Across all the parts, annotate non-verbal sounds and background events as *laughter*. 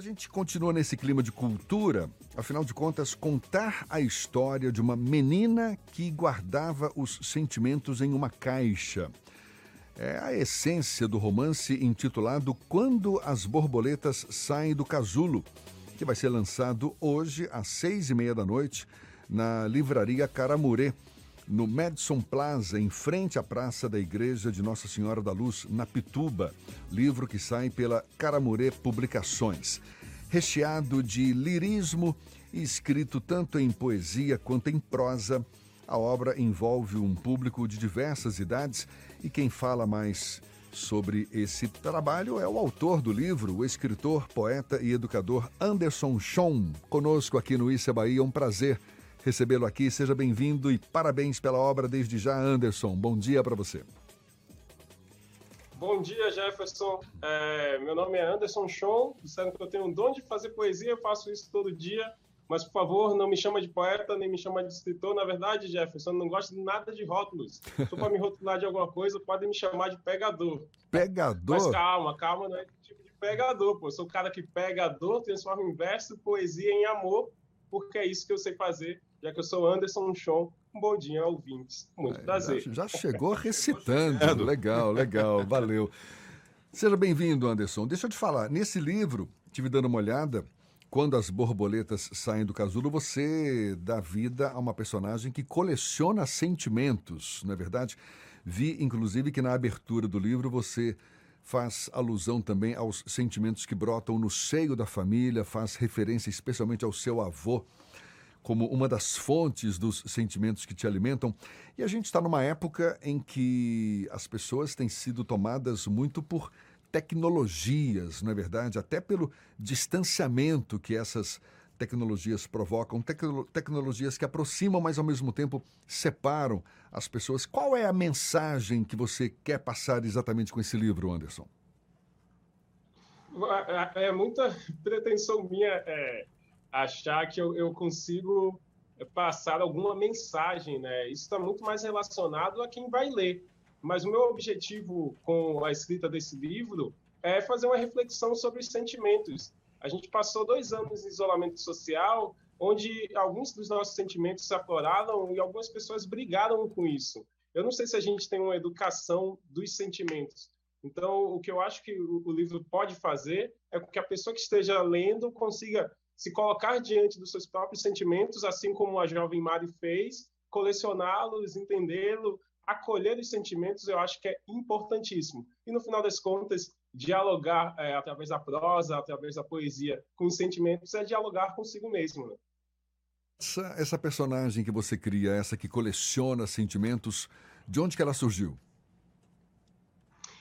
A gente continua nesse clima de cultura, afinal de contas, contar a história de uma menina que guardava os sentimentos em uma caixa. É a essência do romance intitulado Quando as Borboletas Saem do Casulo, que vai ser lançado hoje às seis e meia da noite na livraria Caramurê, no Madison Plaza, em frente à praça da Igreja de Nossa Senhora da Luz, na Pituba. Livro que sai pela Caramurê Publicações. Recheado de lirismo e escrito tanto em poesia quanto em prosa, a obra envolve um público de diversas idades e quem fala mais sobre esse trabalho é o autor do livro, o escritor, poeta e educador Anderson Schon. Conosco aqui no Issa Bahia, um prazer recebê-lo aqui. Seja bem-vindo e parabéns pela obra desde já, Anderson. Bom dia para você. Bom dia, Jefferson. É, meu nome é Anderson Schon. Disseram que eu tenho um dom de fazer poesia, eu faço isso todo dia. Mas, por favor, não me chama de poeta, nem me chama de escritor. Na verdade, Jefferson, eu não gosto de nada de rótulos. Se for para me *laughs* rotular de alguma coisa, podem me chamar de pegador. Pegador? Mas calma, calma, não é tipo de pegador, pô. Eu sou o cara que pega dor, transforma em verso, poesia em amor, porque é isso que eu sei fazer já que eu sou Anderson Chon, um bom dia, ouvintes. Muito é, prazer. Já, já chegou *laughs* recitando. legal, legal, valeu. Seja bem-vindo, Anderson. Deixa eu te falar, nesse livro, tive dando uma olhada, quando as borboletas saem do casulo, você dá vida a uma personagem que coleciona sentimentos, não é verdade? Vi, inclusive, que na abertura do livro você faz alusão também aos sentimentos que brotam no seio da família, faz referência especialmente ao seu avô como uma das fontes dos sentimentos que te alimentam. E a gente está numa época em que as pessoas têm sido tomadas muito por tecnologias, não é verdade? Até pelo distanciamento que essas tecnologias provocam, tecno tecnologias que aproximam, mas ao mesmo tempo separam as pessoas. Qual é a mensagem que você quer passar exatamente com esse livro, Anderson? É, é muita pretensão minha é, achar que eu, eu consigo passar alguma mensagem, né? Isso está muito mais relacionado a quem vai ler. Mas o meu objetivo com a escrita desse livro é fazer uma reflexão sobre os sentimentos. A gente passou dois anos em isolamento social, onde alguns dos nossos sentimentos se afloraram e algumas pessoas brigaram com isso. Eu não sei se a gente tem uma educação dos sentimentos. Então, o que eu acho que o livro pode fazer é que a pessoa que esteja lendo consiga se colocar diante dos seus próprios sentimentos, assim como a jovem Mari fez, colecioná-los, entendê-lo, acolher os sentimentos, eu acho que é importantíssimo. E no final das contas, dialogar é, através da prosa, através da poesia com os sentimentos, é dialogar consigo mesmo. Né? Essa, essa personagem que você cria, essa que coleciona sentimentos, de onde que ela surgiu?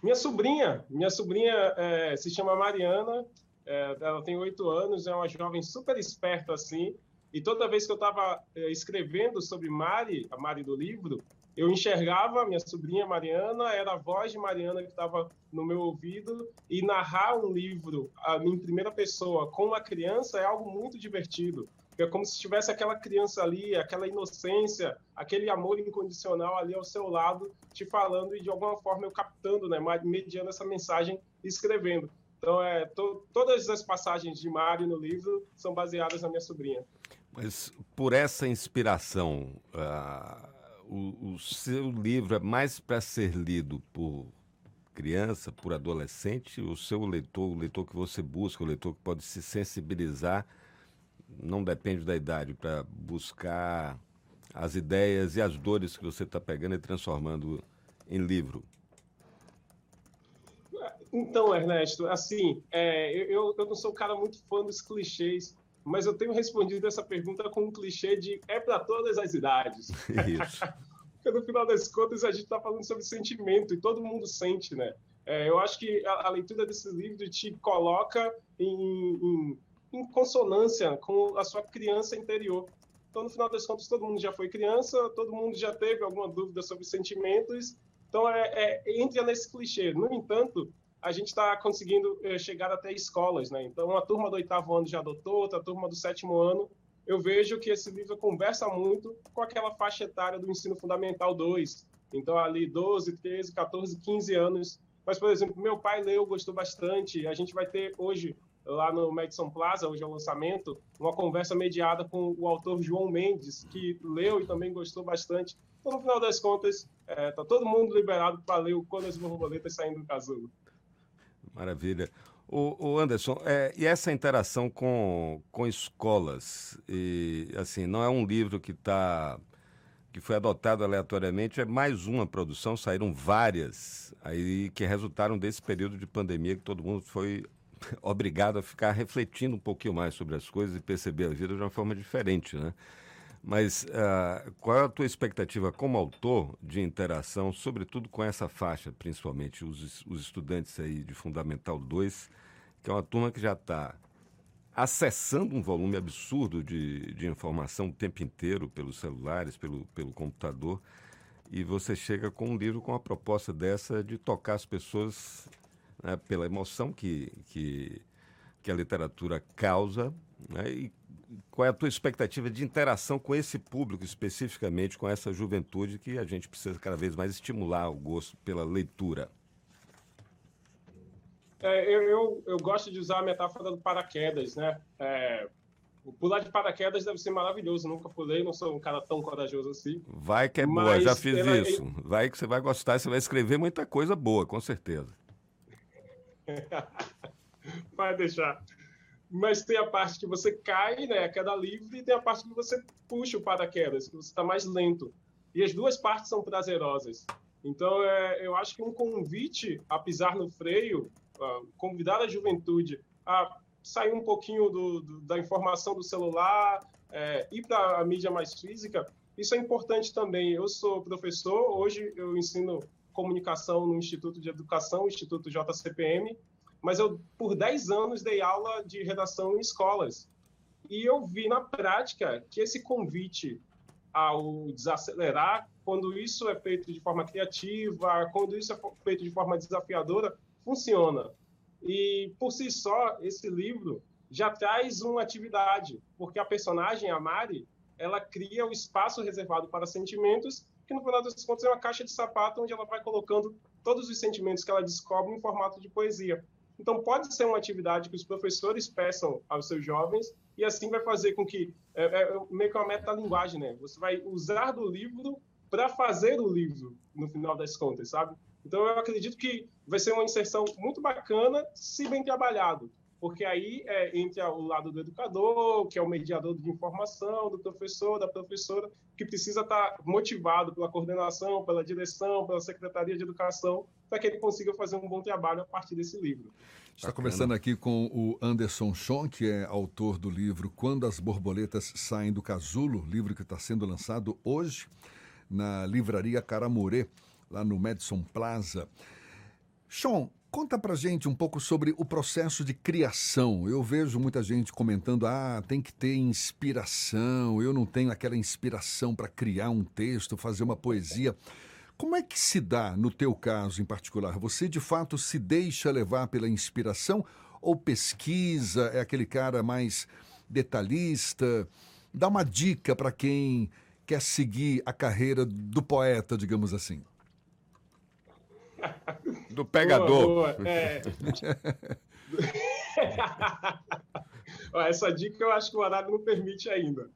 Minha sobrinha, minha sobrinha é, se chama Mariana, é, ela tem oito anos, é uma jovem super esperta assim. E toda vez que eu estava é, escrevendo sobre Mari, a Mari do livro, eu enxergava a minha sobrinha Mariana, era a voz de Mariana que estava no meu ouvido, e narrar um livro em primeira pessoa com uma criança é algo muito divertido. É como se tivesse aquela criança ali, aquela inocência, aquele amor incondicional ali ao seu lado, te falando e de alguma forma eu captando, né, mediando essa mensagem e escrevendo. Então, é, to, todas as passagens de Mário no livro são baseadas na minha sobrinha. Mas por essa inspiração, uh, o, o, seu livro é mais para ser lido por criança, por adolescente? O seu leitor, o leitor que você busca, o leitor que pode se sensibilizar, não depende da idade, para buscar as ideias e as dores que você está pegando e transformando em livro? Então, Ernesto, assim, é, eu, eu não sou um cara muito fã dos clichês, mas eu tenho respondido essa pergunta com um clichê de é para todas as idades. *laughs* Isso. Porque no final das contas a gente está falando sobre sentimento e todo mundo sente, né? É, eu acho que a, a, leitura desse livro te coloca em, em, em, consonância com a sua criança interior. Então, no final das contas, todo mundo já foi criança, todo mundo já teve alguma dúvida sobre sentimentos. Então, é, é entra nesse clichê. No entanto, a gente está conseguindo eh, chegar até escolas, né? Então, uma turma do oitavo ano já adotou, outra turma do sétimo ano. Eu vejo que esse livro conversa muito com aquela faixa etária do ensino fundamental 2. Então, ali 12, 13, 14, 15 anos. Mas, por exemplo, meu pai leu, gostou bastante. A gente vai ter hoje lá no Madison Plaza, hoje é o lançamento, uma conversa mediada com o autor João Mendes, que leu e também gostou bastante. Então, no final das contas, é, tá todo mundo liberado para ler o Quando as Borboletas Saindo do Casulo. Maravilha. O, o Anderson, é, e essa interação com, com escolas? E, assim, não é um livro que está que foi adotado aleatoriamente, é mais uma produção, saíram várias aí que resultaram desse período de pandemia que todo mundo foi *laughs* obrigado a ficar refletindo um pouquinho mais sobre as coisas e perceber a vida de uma forma diferente, né? Mas uh, qual é a tua expectativa como autor de interação, sobretudo com essa faixa, principalmente os, os estudantes aí de Fundamental 2, que é uma turma que já está acessando um volume absurdo de, de informação o tempo inteiro pelos celulares, pelo, pelo computador, e você chega com um livro com uma proposta dessa de tocar as pessoas né, pela emoção que, que, que a literatura causa, né, e qual é a tua expectativa de interação com esse público, especificamente com essa juventude que a gente precisa cada vez mais estimular o gosto pela leitura? É, eu, eu, eu, gosto de usar a metáfora do paraquedas, né? É, pular de paraquedas deve ser maravilhoso. Nunca pulei, não sou um cara tão corajoso assim. Vai que é boa, já fiz ela, isso. Ele... Vai que você vai gostar, você vai escrever muita coisa boa, com certeza. *laughs* vai deixar. Mas tem a parte que você cai, né? A queda livre, e tem a parte que você puxa o paraquedas, que você está mais lento. E as duas partes são prazerosas. Então, é, eu acho que um convite a pisar no freio convidar a juventude a sair um pouquinho do, do, da informação do celular, é, ir para a mídia mais física, isso é importante também. Eu sou professor, hoje eu ensino comunicação no Instituto de Educação, Instituto JCPM, mas eu, por 10 anos, dei aula de redação em escolas. E eu vi na prática que esse convite ao desacelerar, quando isso é feito de forma criativa, quando isso é feito de forma desafiadora, funciona. E, por si só, esse livro já traz uma atividade, porque a personagem, a Mari, ela cria o espaço reservado para sentimentos, que no final das contas é uma caixa de sapato onde ela vai colocando todos os sentimentos que ela descobre em formato de poesia. Então, pode ser uma atividade que os professores peçam aos seus jovens e assim vai fazer com que, é, é meio que uma metalinguagem, né? Você vai usar do livro para fazer o livro, no final das contas, sabe? Então, eu acredito que vai ser uma inserção muito bacana, se bem trabalhado, porque aí é, entra o lado do educador, que é o mediador de informação, do professor, da professora, que precisa estar motivado pela coordenação, pela direção, pela Secretaria de Educação, para que ele consiga fazer um bom trabalho a partir desse livro. Está conversando aqui com o Anderson Chon, que é autor do livro Quando as Borboletas Saem do Casulo, livro que está sendo lançado hoje na livraria Caramurê lá no Madison Plaza. Sean, conta pra gente um pouco sobre o processo de criação. Eu vejo muita gente comentando: ah, tem que ter inspiração, eu não tenho aquela inspiração para criar um texto, fazer uma poesia. Como é que se dá no teu caso em particular? Você de fato se deixa levar pela inspiração ou pesquisa? É aquele cara mais detalhista? Dá uma dica para quem quer seguir a carreira do poeta, digamos assim. *laughs* Do pegador. Boa, boa. É... *laughs* Essa dica eu acho que o horário não permite ainda.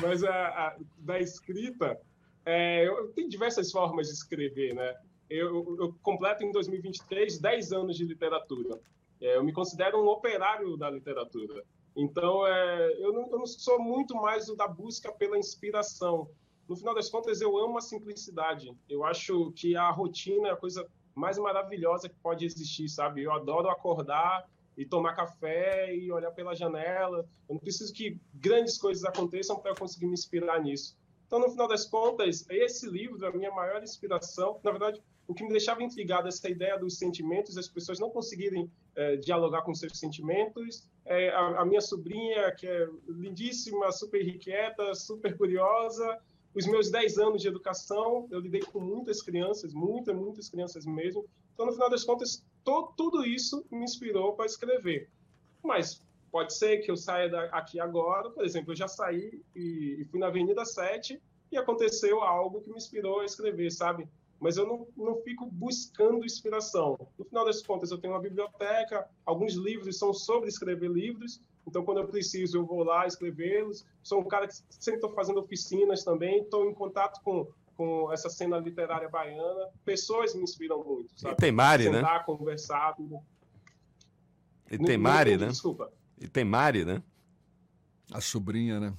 Mas a, a da escrita, é, eu, tem diversas formas de escrever, né? Eu, eu completo em 2023 10 anos de literatura. É, eu me considero um operário da literatura. Então, é, eu, não, eu, não, sou muito mais o da busca pela inspiração. No final das contas, eu amo a simplicidade. Eu acho que a rotina é a coisa mais maravilhosa que pode existir, sabe? Eu adoro acordar e tomar café e olhar pela janela. Eu não preciso que grandes coisas aconteçam para eu conseguir me inspirar nisso. Então, no final das contas, esse livro é a minha maior inspiração. Na verdade, o que me deixava intrigado essa ideia dos sentimentos, as pessoas não conseguirem é, dialogar com seus sentimentos. É, a, a minha sobrinha, que é lindíssima, super irrequieta, super curiosa, os meus 10 anos de educação, eu lidei com muitas crianças, muitas, muitas crianças mesmo. Então, no final das contas, to, tudo isso me inspirou para escrever. Mas pode ser que eu saia aqui agora, por exemplo, eu já saí e, e fui na Avenida 7 e aconteceu algo que me inspirou a escrever, sabe? mas eu não, não fico buscando inspiração. No final das contas, eu tenho uma biblioteca, alguns livros são sobre escrever livros, então quando eu preciso, eu vou lá escrevê-los. Sou um cara que sempre estou fazendo oficinas também, estou em contato com, com essa cena literária baiana. Pessoas me inspiram muito, sabe? E tem Mari, Sentar, né? Sentar, conversar. E tem Mari, né? Desculpa. E tem Mari, né? A sobrinha, né?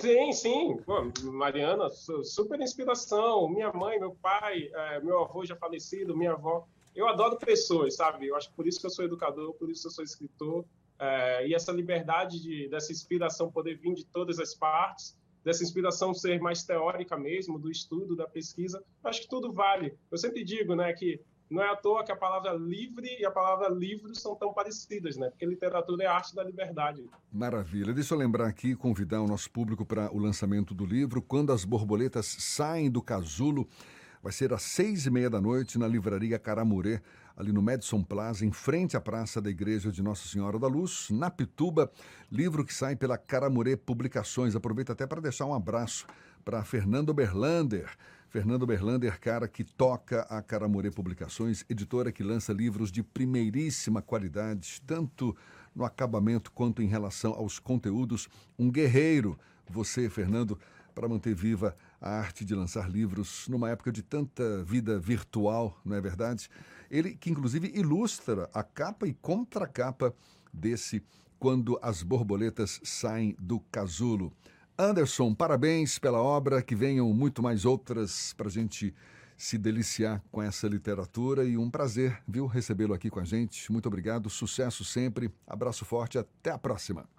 Sim, sim. Pô, Mariana, super inspiração. Minha mãe, meu pai, é, meu avô já falecido, minha avó. Eu adoro pessoas, sabe? Eu acho que por isso que eu sou educador, por isso que eu sou escritor. É, e essa liberdade de, dessa inspiração poder vir de todas as partes, dessa inspiração ser mais teórica mesmo, do estudo, da pesquisa, acho que tudo vale. Eu sempre digo, né, que não é à toa que a palavra livre e a palavra livro são tão parecidas, né? Porque literatura é arte da liberdade. Maravilha. Deixa eu lembrar aqui, convidar o nosso público para o lançamento do livro Quando as Borboletas Saem do Casulo. Vai ser às seis e meia da noite na livraria Caramurê, ali no Madison Plaza, em frente à praça da Igreja de Nossa Senhora da Luz, na Pituba. Livro que sai pela Caramurê Publicações. Aproveito até para deixar um abraço para Fernando Berlander. Fernando Berlander, cara que toca a Caramurê Publicações, editora que lança livros de primeiríssima qualidade, tanto no acabamento quanto em relação aos conteúdos. Um guerreiro, você, Fernando, para manter viva a arte de lançar livros numa época de tanta vida virtual, não é verdade? Ele que inclusive ilustra a capa e contracapa desse Quando as Borboletas Saem do Casulo. Anderson, parabéns pela obra, que venham muito mais outras para a gente se deliciar com essa literatura e um prazer, viu, recebê-lo aqui com a gente. Muito obrigado, sucesso sempre, abraço forte, até a próxima.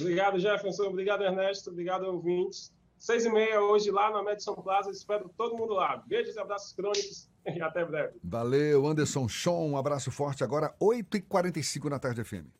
Obrigado, Jefferson, obrigado, Ernesto, obrigado, ouvintes. Seis e meia hoje lá na Madison Plaza, espero todo mundo lá. Beijos e abraços crônicos *laughs* e até breve. Valeu, Anderson Chon, um abraço forte agora, 8h45 na tarde FM.